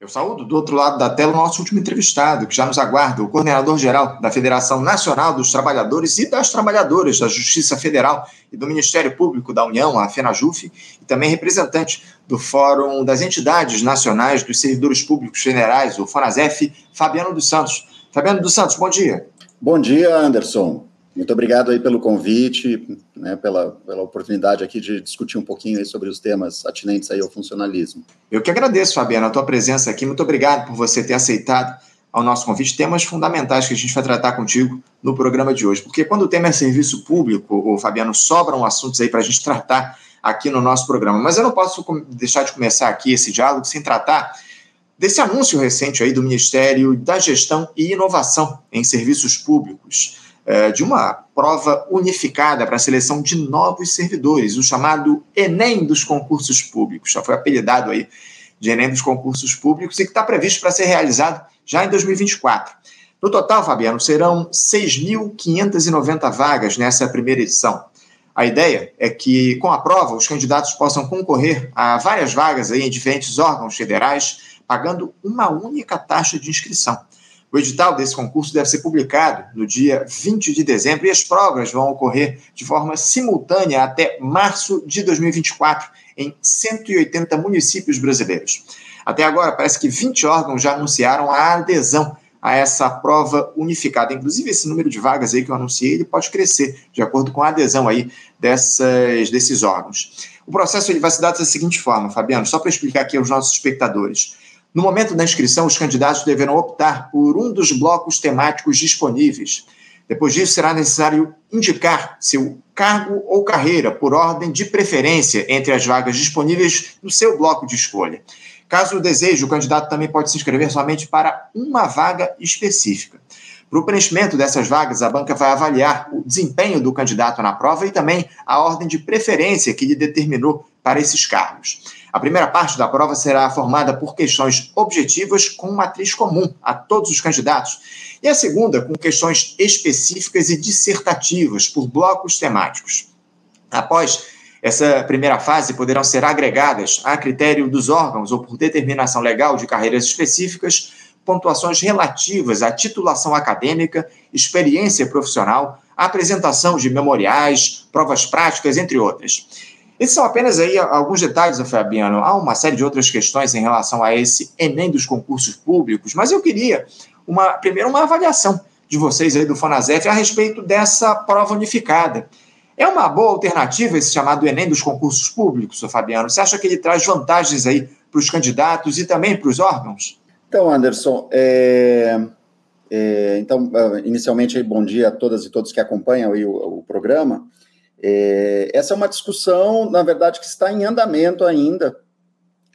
Eu saúdo do outro lado da tela o nosso último entrevistado, que já nos aguarda, o coordenador-geral da Federação Nacional dos Trabalhadores e das Trabalhadoras da Justiça Federal e do Ministério Público da União, a FENAJUF, e também representante do Fórum das Entidades Nacionais dos Servidores Públicos Federais, o FONASEF, Fabiano dos Santos. Fabiano dos Santos, bom dia. Bom dia, Anderson. Muito obrigado aí pelo convite, né, pela, pela oportunidade aqui de discutir um pouquinho aí sobre os temas atinentes aí ao funcionalismo. Eu que agradeço, Fabiana, a tua presença aqui. Muito obrigado por você ter aceitado ao nosso convite temas fundamentais que a gente vai tratar contigo no programa de hoje. Porque quando o tema é serviço público, o Fabiano, sobram assuntos aí para a gente tratar aqui no nosso programa. Mas eu não posso deixar de começar aqui esse diálogo sem tratar desse anúncio recente aí do Ministério da Gestão e Inovação em Serviços Públicos é, de uma prova unificada para a seleção de novos servidores, o chamado Enem dos concursos públicos. Já foi apelidado aí de Enem dos concursos públicos e que está previsto para ser realizado já em 2024. No total, Fabiano, serão 6.590 vagas nessa primeira edição. A ideia é que, com a prova, os candidatos possam concorrer a várias vagas aí em diferentes órgãos federais, pagando uma única taxa de inscrição. O edital desse concurso deve ser publicado no dia 20 de dezembro e as provas vão ocorrer de forma simultânea até março de 2024 em 180 municípios brasileiros. Até agora, parece que 20 órgãos já anunciaram a adesão a essa prova unificada. Inclusive, esse número de vagas aí que eu anunciei, ele pode crescer, de acordo com a adesão aí dessas, desses órgãos. O processo ele vai se dar da seguinte forma, Fabiano, só para explicar aqui aos nossos espectadores. No momento da inscrição, os candidatos deverão optar por um dos blocos temáticos disponíveis. Depois disso, será necessário indicar seu cargo ou carreira por ordem de preferência entre as vagas disponíveis no seu bloco de escolha. Caso deseje, o candidato também pode se inscrever somente para uma vaga específica. Para o preenchimento dessas vagas, a banca vai avaliar o desempenho do candidato na prova e também a ordem de preferência que lhe determinou para esses cargos. A primeira parte da prova será formada por questões objetivas com matriz comum a todos os candidatos, e a segunda com questões específicas e dissertativas por blocos temáticos. Após essa primeira fase, poderão ser agregadas, a critério dos órgãos ou por determinação legal de carreiras específicas, pontuações relativas à titulação acadêmica, experiência profissional, apresentação de memoriais, provas práticas, entre outras. Esses são apenas aí alguns detalhes, Fabiano. Há uma série de outras questões em relação a esse Enem dos concursos públicos, mas eu queria uma, primeiro uma avaliação de vocês aí do Fonasef a respeito dessa prova unificada. É uma boa alternativa esse chamado Enem dos concursos públicos, Fabiano? Você acha que ele traz vantagens aí para os candidatos e também para os órgãos? Então, Anderson, é, é, então, ah, inicialmente, bom dia a todas e todos que acompanham o, o programa. É, essa é uma discussão, na verdade, que está em andamento ainda.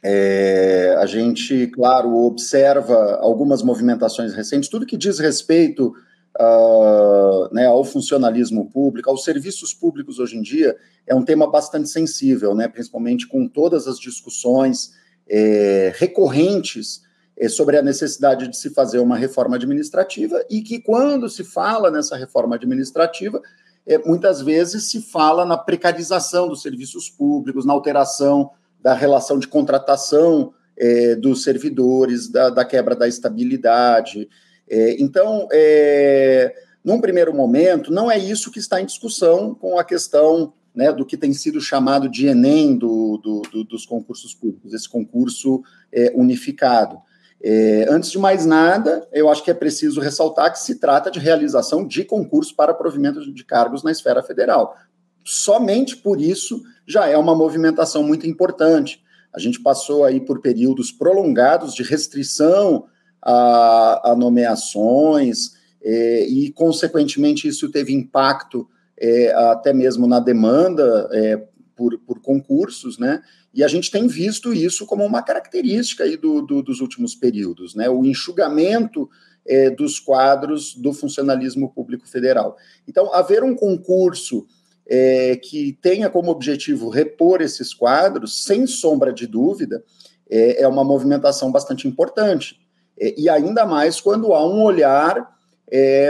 É, a gente, claro, observa algumas movimentações recentes, tudo que diz respeito uh, né, ao funcionalismo público, aos serviços públicos hoje em dia, é um tema bastante sensível, né, principalmente com todas as discussões é, recorrentes é, sobre a necessidade de se fazer uma reforma administrativa e que, quando se fala nessa reforma administrativa, é, muitas vezes se fala na precarização dos serviços públicos, na alteração da relação de contratação é, dos servidores, da, da, quebra da estabilidade. É, então, é, num primeiro momento, não é isso que está em discussão com a questão né, do que tem sido chamado de Enem do, do, do, dos concursos públicos, esse concurso é, unificado. É, antes de mais nada, eu acho que é preciso ressaltar que se trata de realização de concurso para provimento de cargos na esfera federal. Somente por isso já é uma movimentação muito importante. A gente passou aí por períodos prolongados de restrição a, a nomeações, é, e, consequentemente, isso teve impacto é, até mesmo na demanda é, por, por concursos, né? E a gente tem visto isso como uma característica aí do, do dos últimos períodos, né? O enxugamento é, dos quadros do funcionalismo público federal. Então, haver um concurso é, que tenha como objetivo repor esses quadros, sem sombra de dúvida, é, é uma movimentação bastante importante. E ainda mais quando há um olhar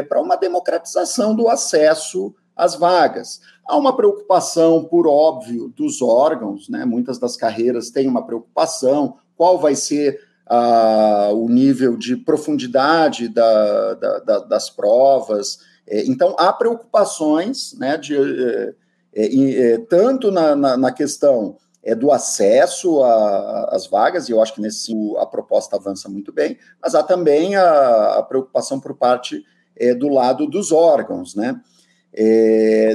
para uma democratização do acesso às vagas. Há uma preocupação, por óbvio, dos órgãos, né? Muitas das carreiras têm uma preocupação, qual vai ser a, o nível de profundidade da, da, da, das provas. É, então, há preocupações, né, de, é, é, é tanto na, na, na, questão é, do acesso às vagas, e eu acho que nesse a proposta avança muito bem, mas há também a, a preocupação por parte é, do lado dos órgãos, né,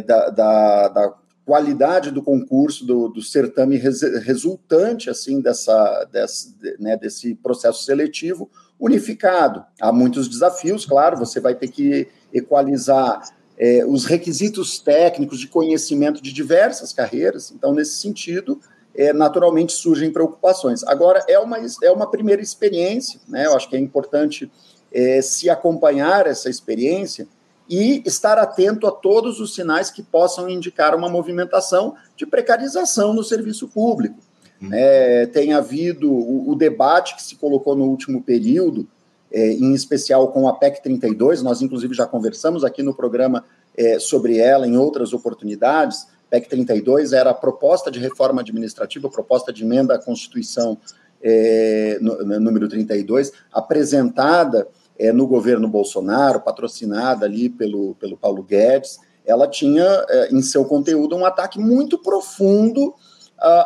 da, da, da qualidade do concurso, do, do certame res, resultante assim dessa, desse, né, desse processo seletivo unificado. Há muitos desafios, claro, você vai ter que equalizar é, os requisitos técnicos de conhecimento de diversas carreiras, então, nesse sentido, é, naturalmente surgem preocupações. Agora, é uma, é uma primeira experiência, né? eu acho que é importante é, se acompanhar essa experiência e estar atento a todos os sinais que possam indicar uma movimentação de precarização no serviço público. Hum. É, tem havido o, o, debate que se colocou no último período, é, em especial com a PEC 32, nós inclusive já conversamos aqui no programa é, sobre ela em outras oportunidades. PEC 32 era a proposta de reforma administrativa, proposta de emenda à Constituição é, no, número 32, apresentada é, no governo Bolsonaro, patrocinada ali pelo, pelo Paulo Guedes, ela tinha é, em seu conteúdo um ataque muito profundo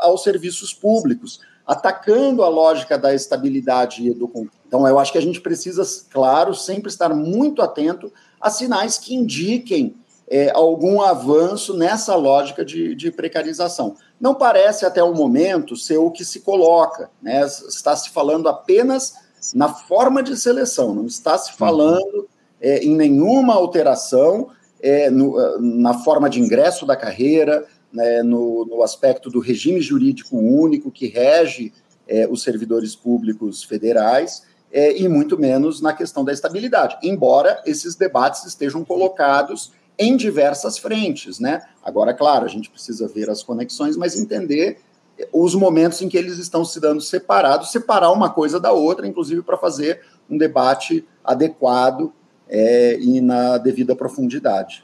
aos serviços públicos, atacando a lógica da estabilidade e do Então, eu acho que a gente precisa, claro, sempre estar muito atento a sinais que indiquem é, algum avanço nessa lógica de, de, precarização. Não parece, até o momento, ser o que se coloca. Né? Está se falando apenas na forma de seleção, não está se falando é, em nenhuma alteração é, no, na forma de ingresso da carreira, né, no, no, aspecto do regime jurídico único que rege é, os servidores públicos federais, é, e muito menos na questão da estabilidade, embora esses debates estejam colocados em diversas frentes, né? Agora, claro, a gente precisa ver as conexões, mas entender os momentos em que eles estão se dando separados, separar uma coisa da outra, inclusive para fazer um debate adequado é, e na devida profundidade.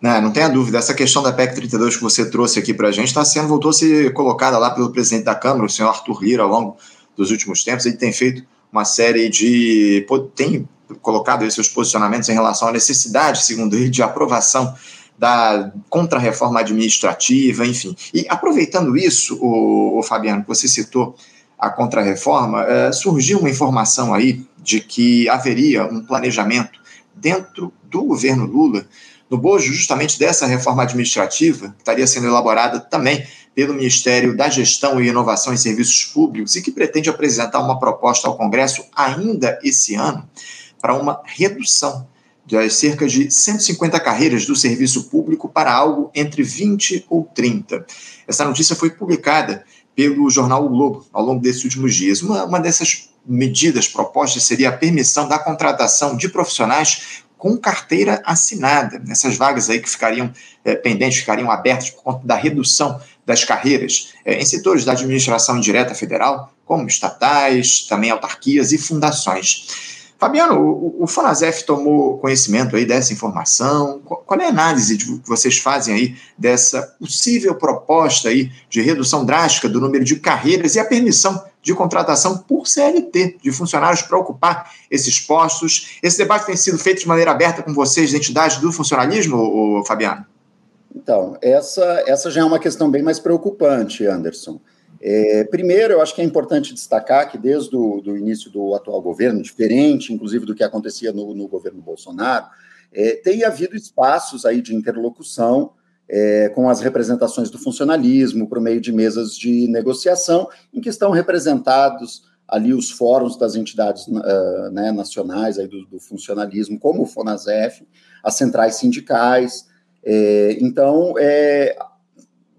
Não, não tenha dúvida, essa questão da PEC 32 que você trouxe aqui para a gente está sendo, voltou a ser colocada lá pelo presidente da Câmara, o senhor Arthur Lira, ao longo dos últimos tempos. Ele tem feito uma série de. tem colocado aí seus posicionamentos em relação à necessidade, segundo ele, de aprovação da contra-reforma administrativa, enfim. E aproveitando isso, o, o Fabiano, que você citou a contra-reforma, é, surgiu uma informação aí de que haveria um planejamento dentro do governo Lula, no bojo justamente dessa reforma administrativa, que estaria sendo elaborada também pelo Ministério da Gestão e Inovação em Serviços Públicos e que pretende apresentar uma proposta ao Congresso ainda esse ano para uma redução das cerca de 150 carreiras do serviço público para algo entre 20 ou 30. Essa notícia foi publicada pelo jornal o Globo ao longo desses últimos dias. Uma, uma dessas medidas propostas seria a permissão da contratação de profissionais com carteira assinada. Nessas vagas aí que ficariam é, pendentes, ficariam abertas por conta da redução das carreiras é, em setores da administração indireta federal, como estatais, também autarquias e fundações. Fabiano, o, o tomou conhecimento aí dessa informação? Qual é a análise que vocês fazem aí dessa possível proposta aí de redução drástica do número de carreiras e a permissão de contratação por CLT de funcionários para ocupar esses postos? Esse debate tem sido feito de maneira aberta com vocês, entidades do funcionalismo, Fabiano? Então, essa, essa já é uma questão bem mais preocupante, Anderson. É, primeiro, eu acho que é importante destacar que desde o do início do atual governo, diferente, inclusive do que acontecia no, no governo Bolsonaro, é, tem havido espaços aí de interlocução é, com as representações do funcionalismo por meio de mesas de negociação, em que estão representados ali os fóruns das entidades uh, né, nacionais aí do, do, funcionalismo, como o Fonasef, as centrais sindicais. É, então, é,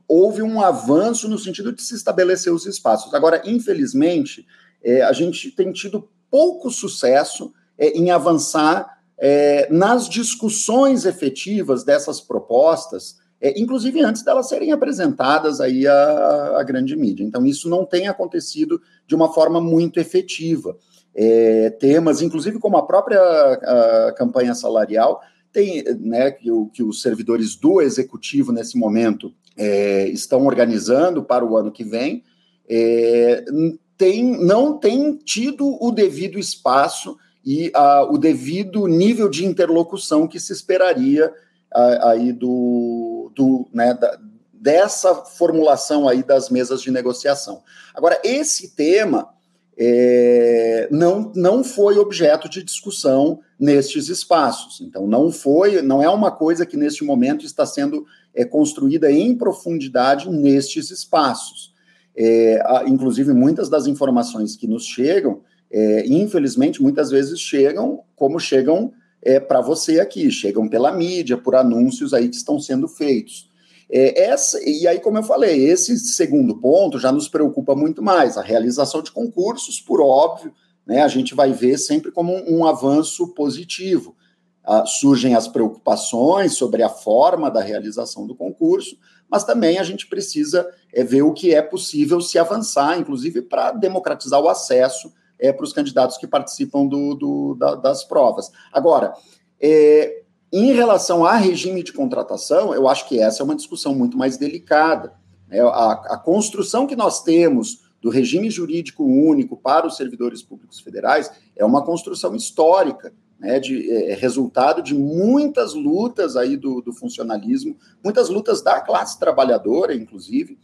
houve um avanço no sentido de se estabelecer os espaços. Agora, infelizmente, é, a gente tem tido pouco sucesso é, em avançar é, nas discussões efetivas dessas propostas, é, inclusive antes delas serem apresentadas aí à, à, grande mídia. Então, isso não tem acontecido de uma forma muito efetiva. É, temas, inclusive como a própria a campanha salarial, tem, né, que, o, que os servidores do executivo nesse momento é, estão organizando para o ano que vem, é, tem, não tem tido o devido espaço e uh, o devido nível de interlocução que se esperaria uh, aí do, do né, da, dessa formulação aí das mesas de negociação. Agora, esse tema é, não, não foi objeto de discussão nestes espaços. Então, não foi, não é uma coisa que neste momento está sendo é, construída em profundidade nestes espaços. É, inclusive, muitas das informações que nos chegam, é, infelizmente, muitas vezes chegam como chegam é, para você aqui, chegam pela mídia, por anúncios aí que estão sendo feitos. É, essa, e aí, como eu falei, esse segundo ponto já nos preocupa muito mais. A realização de concursos, por óbvio, né, a gente vai ver sempre como um, um avanço positivo. Ah, surgem as preocupações sobre a forma da realização do concurso, mas também a gente precisa é, ver o que é possível se avançar, inclusive para democratizar o acesso é, para os candidatos que participam do, do da, das provas. Agora, é, em relação a regime de contratação, eu acho que essa é uma discussão muito mais delicada. Né? A, a, construção que nós temos do regime jurídico único para os servidores públicos federais é uma construção histórica, né, de é, é resultado de muitas lutas aí do, do, funcionalismo, muitas lutas da classe trabalhadora, inclusive,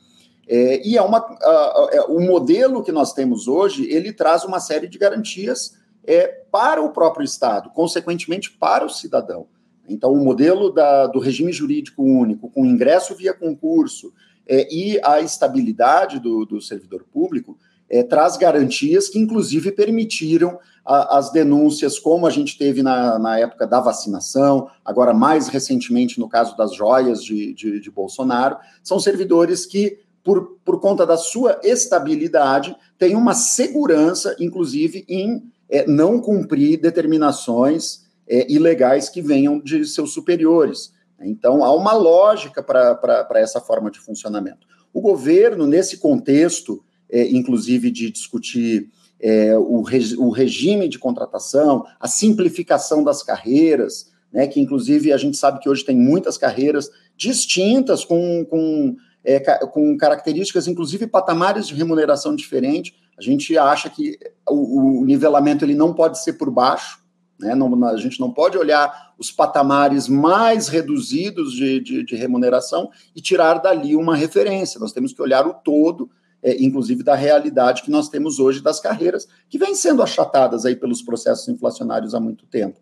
é, e é uma a, o modelo que nós temos hoje ele traz uma série de garantias é, para o próprio Estado, consequentemente para o cidadão. Então, o modelo da, do regime jurídico único, com ingresso via concurso é, e a estabilidade do, do servidor público, é, traz garantias que, inclusive, permitiram a, as denúncias, como a gente teve na, na, época da vacinação, agora mais recentemente no caso das joias de, de, de Bolsonaro, são servidores que, por, por conta da sua estabilidade, têm uma segurança, inclusive, em é, não cumprir determinações é, ilegais que venham de seus superiores. Então, há uma lógica para essa forma de funcionamento. O governo, nesse contexto, é, inclusive de discutir é, o, o, regime de contratação, a simplificação das carreiras, né, que inclusive a gente sabe que hoje tem muitas carreiras distintas, com, com, é, com características, inclusive patamares de remuneração diferente. A gente acha que o, o nivelamento ele não pode ser por baixo, né? Não, a gente não pode olhar os patamares mais reduzidos de, de, de, remuneração e tirar dali uma referência. Nós temos que olhar o todo, é, inclusive da realidade que nós temos hoje das carreiras, que vêm sendo achatadas aí pelos processos inflacionários há muito tempo.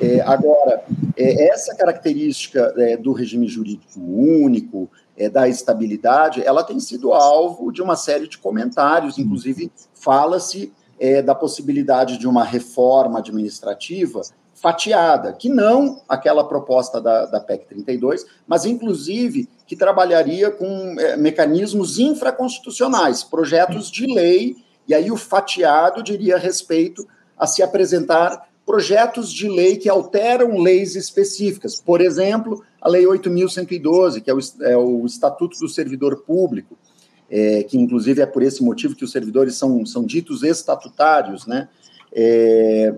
É, agora, é, essa característica é, do regime jurídico único, é, da estabilidade, ela tem sido alvo de uma série de comentários, inclusive fala-se é, da possibilidade de uma reforma administrativa fatiada, que não aquela proposta da, da PEC 32, mas inclusive que trabalharia com é, mecanismos infraconstitucionais, projetos de lei, e aí o fatiado diria respeito a se apresentar projetos de lei que alteram leis específicas. Por exemplo, a Lei 8.112, que é o, é o Estatuto do Servidor Público, é, que inclusive é por esse motivo que os servidores são, são ditos estatutários, né? É,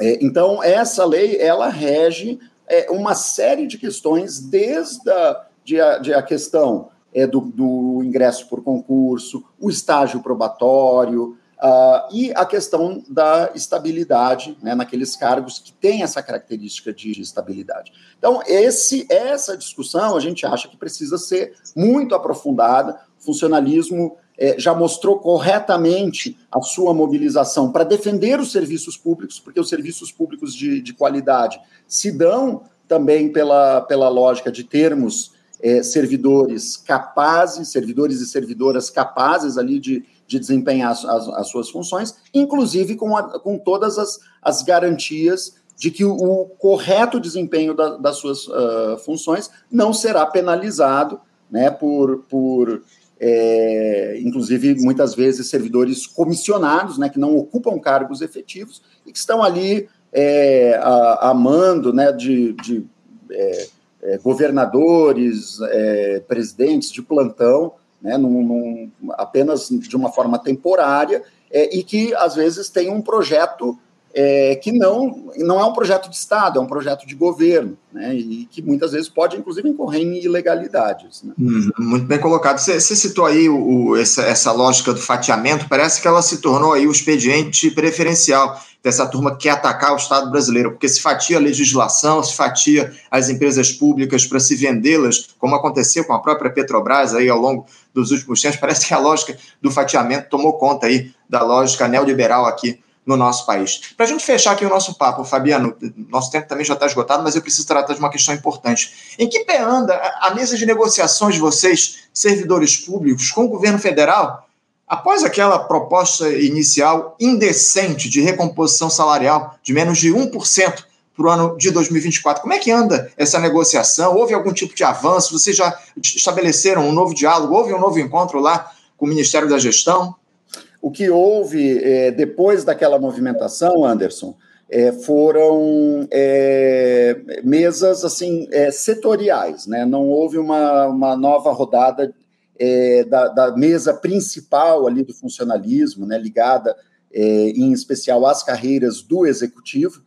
é, então, essa lei, ela rege é, uma série de questões, desde a, de a, de a questão é, do, do, ingresso por concurso, o estágio probatório, uh, e a questão da estabilidade né, naqueles cargos que têm essa característica de estabilidade. Então, esse, essa discussão a gente acha que precisa ser muito aprofundada, funcionalismo é, já mostrou corretamente a sua mobilização para defender os serviços públicos, porque os serviços públicos de, de qualidade se dão também pela, pela lógica de termos é, servidores capazes, servidores e servidoras capazes ali de, de desempenhar as, as, as suas funções, inclusive com, a, com todas as, as garantias de que o, o correto desempenho da, das suas uh, funções não será penalizado né, por, por é, inclusive muitas vezes servidores comissionados, né, que não ocupam cargos efetivos e que estão ali é, a, amando né, de, de é, é governadores, é, presidentes de plantão, né, num, num, apenas de uma forma temporária, é, e que às vezes tem um projeto é, que não, não é um projeto de Estado, é um projeto de governo, né, e que muitas vezes pode, inclusive, incorrer em ilegalidades. Né. Uhum, muito bem colocado. Você citou aí o, o, essa, essa lógica do fatiamento, parece que ela se tornou aí o expediente preferencial dessa turma que quer atacar o Estado brasileiro, porque se fatia a legislação, se fatia as empresas públicas para se vendê-las, como aconteceu com a própria Petrobras aí ao longo dos últimos tempos, parece que a lógica do fatiamento tomou conta aí da lógica neoliberal aqui no nosso país. Para a gente fechar aqui o nosso papo, Fabiano, nosso tempo também já está esgotado, mas eu preciso tratar de uma questão importante. Em que pé anda a mesa de negociações de vocês, servidores públicos, com o governo federal? Após aquela proposta inicial indecente de recomposição salarial de menos de 1% para o ano de 2024, como é que anda essa negociação? Houve algum tipo de avanço? Vocês já estabeleceram um novo diálogo? Houve um novo encontro lá com o Ministério da Gestão? O que houve é, depois daquela movimentação, Anderson, é, foram é, mesas assim é, setoriais, né? Não houve uma, uma nova rodada é, da, da, mesa principal ali do funcionalismo, né, ligada é, em especial às carreiras do executivo.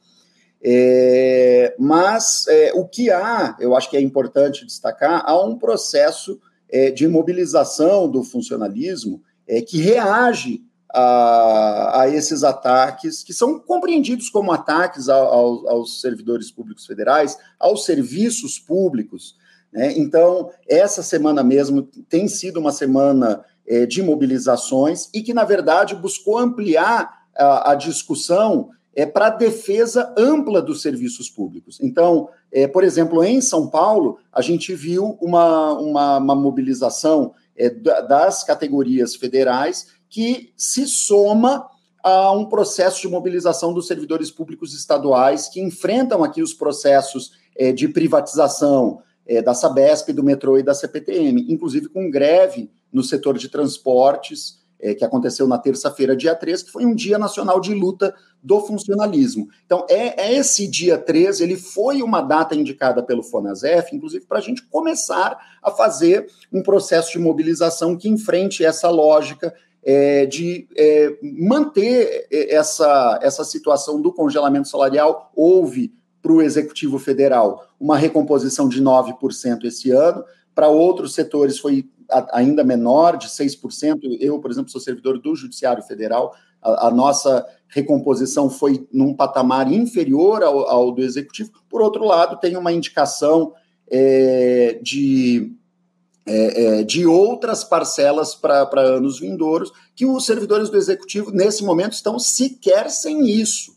É, mas é, o que há, eu acho que é importante destacar, há um processo é, de mobilização do funcionalismo que reage a, a, esses ataques, que são compreendidos como ataques ao, aos servidores públicos federais, aos serviços públicos, né? Então, essa semana mesmo tem sido uma semana é, de mobilizações e que, na verdade, buscou ampliar a, a discussão é, para a defesa ampla dos serviços públicos. Então, é, por exemplo, em São Paulo, a gente viu uma, uma, uma mobilização é, das categorias federais que se soma a um processo de mobilização dos servidores públicos estaduais que enfrentam aqui os processos é, de privatização, é, da Sabesp, do metrô e da CPTM, inclusive com greve no setor de transportes, é, que aconteceu na terça-feira, dia 3, que foi um dia nacional de luta do funcionalismo. Então, é, é esse dia 3, ele foi uma data indicada pelo FONASEF, inclusive para a gente começar a fazer um processo de mobilização que enfrente essa lógica é, de é, manter essa, essa situação do congelamento salarial. Houve para o Executivo Federal uma recomposição de 9% esse ano, para outros setores foi ainda menor, de 6%. Eu, por exemplo, sou servidor do Judiciário Federal, a, a nossa recomposição foi num patamar inferior ao, ao, do Executivo. Por outro lado, tem uma indicação é, de, é, é, de outras parcelas para anos vindouros, que os servidores do Executivo, nesse momento, estão sequer sem isso.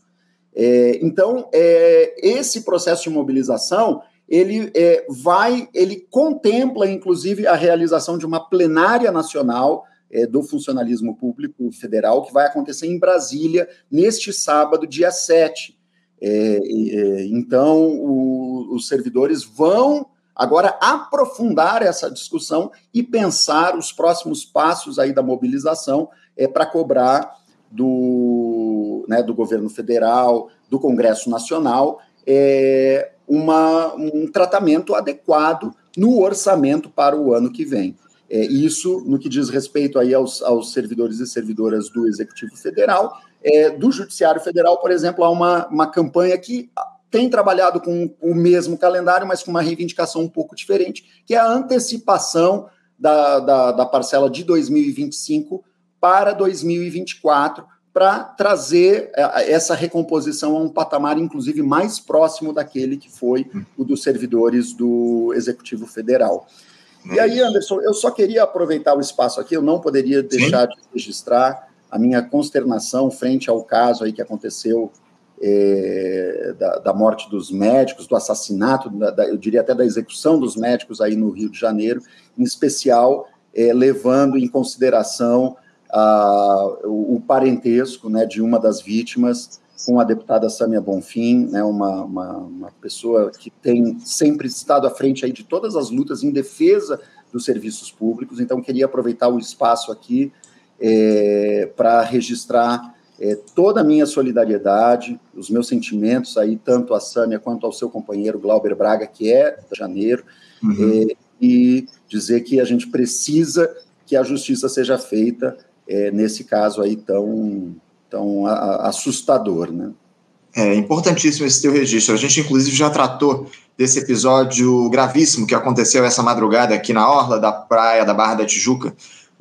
É, então, é, esse processo de mobilização ele é, vai, ele contempla, inclusive, a realização de uma plenária nacional é, do funcionalismo público federal, que vai acontecer em Brasília neste sábado, dia 7. É, é, então, o, os servidores vão agora aprofundar essa discussão e pensar os próximos passos aí da mobilização é, para cobrar do, né, do governo federal, do Congresso Nacional, é, uma, um tratamento adequado no orçamento para o ano que vem. É, isso no que diz respeito aí aos, aos servidores e servidoras do Executivo Federal. É, do Judiciário Federal, por exemplo, há uma, uma campanha que tem trabalhado com o mesmo calendário, mas com uma reivindicação um pouco diferente, que é a antecipação da, da, da parcela de 2025 para 2024, para trazer é, essa recomposição a um patamar, inclusive, mais próximo daquele que foi o dos servidores do Executivo Federal. E aí, Anderson, eu só queria aproveitar o espaço aqui, eu não poderia deixar Sim. de registrar a minha consternação frente ao caso aí que aconteceu é, da, da, morte dos médicos, do assassinato, da, da, eu diria até da execução dos médicos aí no Rio de Janeiro, em especial é, levando em consideração o, o, parentesco né, de uma das vítimas com a deputada Sâmia Bonfim, né, uma, uma, uma, pessoa que tem sempre estado à frente aí de todas as lutas em defesa dos serviços públicos. Então, queria aproveitar o espaço aqui é, para registrar é, toda a minha solidariedade, os meus sentimentos aí, tanto a Sâmia quanto ao seu companheiro Glauber Braga, que é de janeiro, uhum. é, e dizer que a gente precisa que a justiça seja feita é, nesse caso aí tão, tão assustador, né? É importantíssimo esse teu registro. A gente, inclusive, já tratou desse episódio gravíssimo que aconteceu essa madrugada aqui na orla da praia da Barra da Tijuca,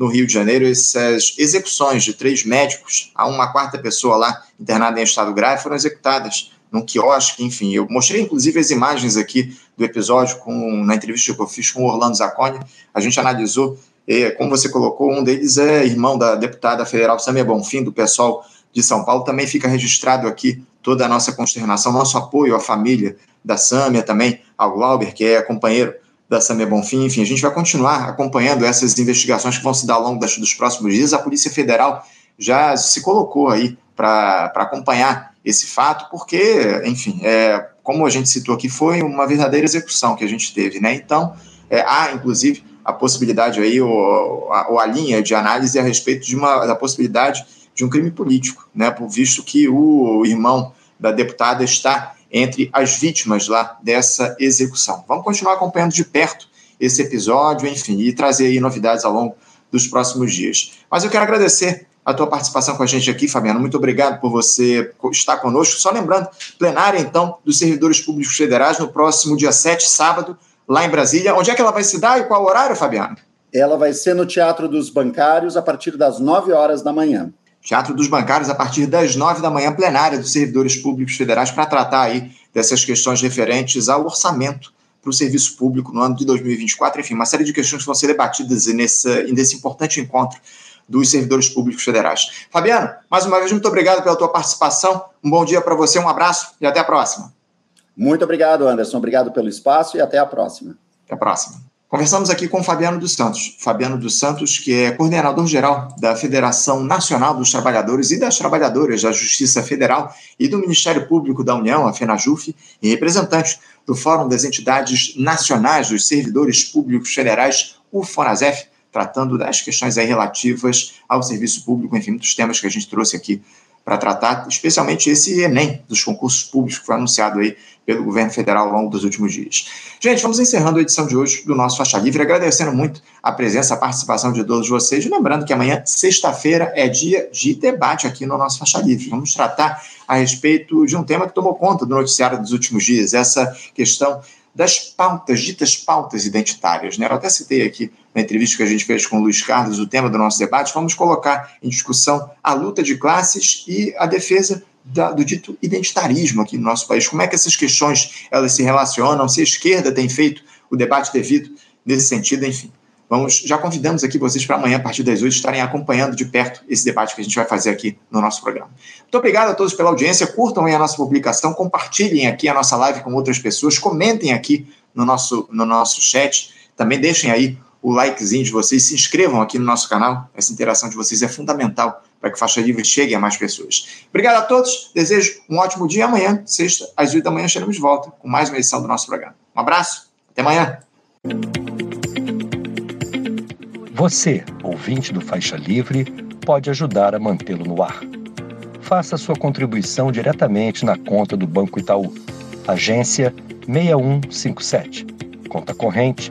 no Rio de Janeiro, essas execuções de três médicos, a uma quarta pessoa lá internada em estado grave, foram executadas num quiosque, enfim. Eu mostrei, inclusive, as imagens aqui do episódio com, na entrevista que eu fiz com o Orlando Zacconi. A gente analisou, e, como você colocou, um deles é irmão da deputada federal Samia Bonfim, do pessoal de São Paulo. Também fica registrado aqui toda a nossa consternação, nosso apoio à família da Samia, também ao Glauber, que é companheiro da Samia Bonfim. Enfim, a gente vai continuar acompanhando essas investigações que vão se dar ao longo das, dos próximos dias. A Polícia Federal já se colocou aí para acompanhar esse fato, porque, enfim, é, como a gente citou aqui, foi uma verdadeira execução que a gente teve, né? Então, é, há, inclusive, a possibilidade aí, ou a, ou a linha de análise a respeito de uma, da possibilidade de um crime político, né? Por visto que o irmão da deputada está entre as vítimas lá dessa execução. Vamos continuar acompanhando de perto esse episódio, enfim, e trazer aí novidades ao longo dos próximos dias. Mas eu quero agradecer a tua participação com a gente aqui, Fabiano. Muito obrigado por você estar conosco. Só lembrando, plenária, então, dos servidores públicos federais no próximo dia 7, sábado, lá em Brasília. Onde é que ela vai se dar e qual horário, Fabiano? Ela vai ser no Teatro dos Bancários a partir das 9 horas da manhã. Teatro dos Bancários a partir das 9 da manhã, plenária dos servidores públicos federais, para tratar aí dessas questões referentes ao orçamento para o serviço público no ano de 2024. Enfim, uma série de questões que vão ser debatidas nesse, nesse importante encontro dos servidores públicos federais. Fabiano, mais uma vez, muito obrigado pela tua participação. Um bom dia para você, um abraço e até a próxima. Muito obrigado, Anderson. Obrigado pelo espaço e até a próxima. Até a próxima. Conversamos aqui com Fabiano dos Santos. Fabiano dos Santos, que é coordenador geral da Federação Nacional dos Trabalhadores e das Trabalhadoras da Justiça Federal e do Ministério Público da União, a FENAJUF, e representante do Fórum das Entidades Nacionais dos Servidores Públicos Federais, o FONASEF, tratando das questões aí relativas ao serviço público, enfim, muitos temas que a gente trouxe aqui para tratar, especialmente esse Enem dos concursos públicos que foi anunciado aí pelo governo federal ao longo dos últimos dias. Gente, vamos encerrando a edição de hoje do nosso Faixa Livre, agradecendo muito a presença, a participação de todos vocês, lembrando que amanhã, sexta-feira, é dia de debate aqui no nosso Faixa Livre. Vamos tratar a respeito de um tema que tomou conta do noticiário dos últimos dias, essa questão das pautas, ditas pautas identitárias. Né? Eu até citei aqui na entrevista que a gente fez com o Luiz Carlos o tema do nosso debate. Vamos colocar em discussão a luta de classes e a defesa da, do dito identitarismo aqui no nosso país. Como é que essas questões elas se relacionam? Se a esquerda tem feito o debate devido nesse sentido, enfim. Vamos, já convidamos aqui vocês para amanhã, a partir das 8, estarem acompanhando de perto esse debate que a gente vai fazer aqui no nosso programa. Muito obrigado a todos pela audiência, curtam aí a nossa publicação, compartilhem aqui a nossa live com outras pessoas, comentem aqui no nosso, no nosso chat, também deixem aí o likezinho de vocês, se inscrevam aqui no nosso canal, essa interação de vocês é fundamental para que Faixa Livre chegue a mais pessoas. Obrigado a todos, desejo um ótimo dia. Amanhã, sexta, às 8 da manhã, estaremos de volta com mais uma edição do nosso programa. Um abraço, até amanhã. Você, ouvinte do Faixa Livre, pode ajudar a mantê-lo no ar. Faça sua contribuição diretamente na conta do Banco Itaú. Agência 6157. Conta corrente